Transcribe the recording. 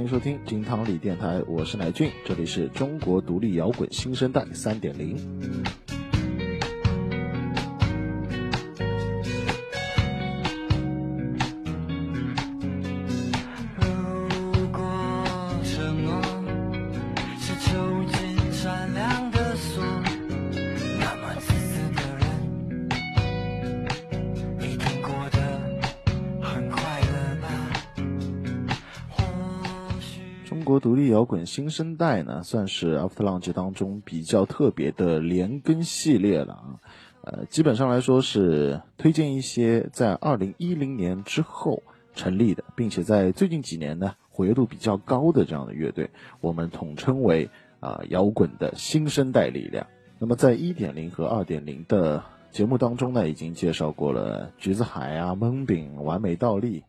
欢迎收听金汤力电台，我是乃俊，这里是中国独立摇滚新生代三点零。中国独立摇滚新生代呢，算是 After Lunch 当中比较特别的连更系列了啊。呃，基本上来说是推荐一些在二零一零年之后成立的，并且在最近几年呢活跃度比较高的这样的乐队，我们统称为啊摇滚的新生代力量。那么在一点零和二点零的节目当中呢，已经介绍过了橘子海啊、蒙饼、完美倒立